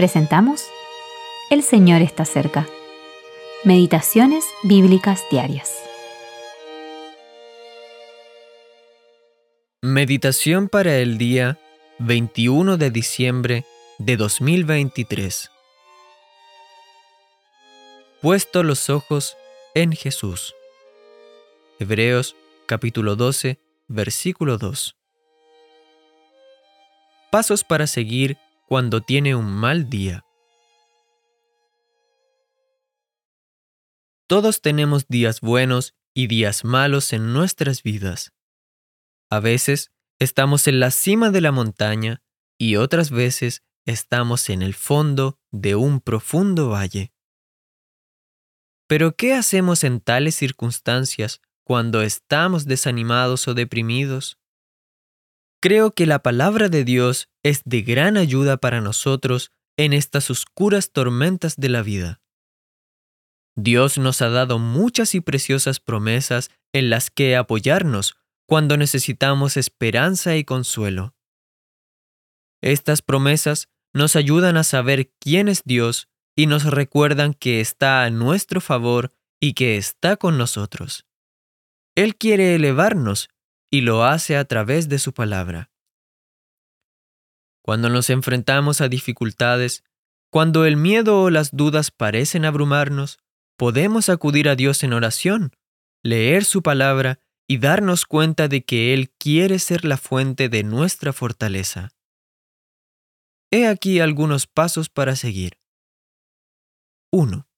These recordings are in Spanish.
presentamos El Señor está cerca. Meditaciones Bíblicas Diarias. Meditación para el día 21 de diciembre de 2023. Puesto los ojos en Jesús. Hebreos capítulo 12, versículo 2. Pasos para seguir cuando tiene un mal día. Todos tenemos días buenos y días malos en nuestras vidas. A veces estamos en la cima de la montaña y otras veces estamos en el fondo de un profundo valle. Pero ¿qué hacemos en tales circunstancias cuando estamos desanimados o deprimidos? Creo que la palabra de Dios es de gran ayuda para nosotros en estas oscuras tormentas de la vida. Dios nos ha dado muchas y preciosas promesas en las que apoyarnos cuando necesitamos esperanza y consuelo. Estas promesas nos ayudan a saber quién es Dios y nos recuerdan que está a nuestro favor y que está con nosotros. Él quiere elevarnos y lo hace a través de su palabra. Cuando nos enfrentamos a dificultades, cuando el miedo o las dudas parecen abrumarnos, podemos acudir a Dios en oración, leer su palabra y darnos cuenta de que Él quiere ser la fuente de nuestra fortaleza. He aquí algunos pasos para seguir. 1.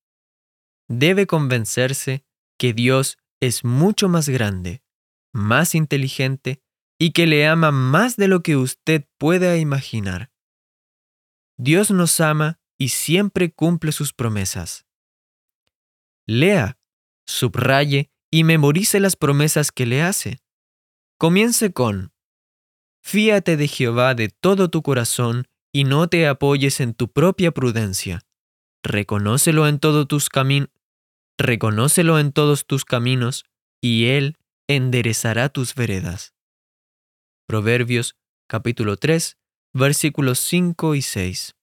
Debe convencerse que Dios es mucho más grande, más inteligente y que le ama más de lo que usted pueda imaginar. Dios nos ama y siempre cumple sus promesas. Lea, subraye y memorice las promesas que le hace. Comience con, Fíate de Jehová de todo tu corazón y no te apoyes en tu propia prudencia. Reconócelo en todos tus reconócelo en todos tus caminos, y él enderezará tus veredas. Proverbios capítulo 3, versículos 5 y 6.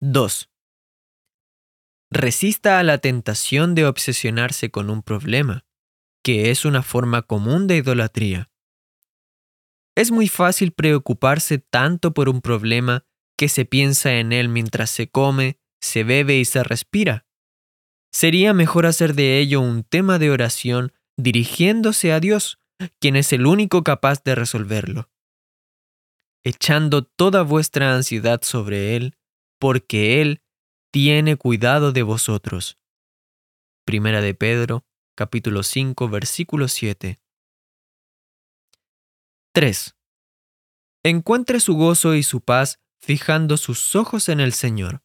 2. Resista a la tentación de obsesionarse con un problema, que es una forma común de idolatría. Es muy fácil preocuparse tanto por un problema que se piensa en él mientras se come, se bebe y se respira. Sería mejor hacer de ello un tema de oración dirigiéndose a Dios, quien es el único capaz de resolverlo, echando toda vuestra ansiedad sobre Él, porque Él tiene cuidado de vosotros. Primera de Pedro, capítulo 5, versículo 7. 3. Encuentre su gozo y su paz fijando sus ojos en el Señor.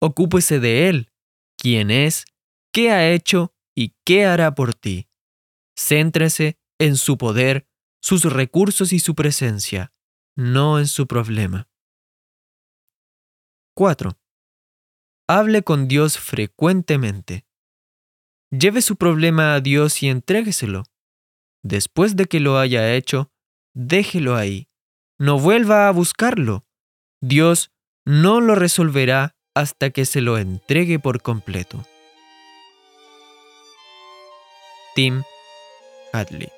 Ocúpese de Él quién es, qué ha hecho y qué hará por ti. Céntrese en su poder, sus recursos y su presencia, no en su problema. 4. Hable con Dios frecuentemente. Lleve su problema a Dios y entrégueselo. Después de que lo haya hecho, déjelo ahí. No vuelva a buscarlo. Dios no lo resolverá hasta que se lo entregue por completo. Tim Hadley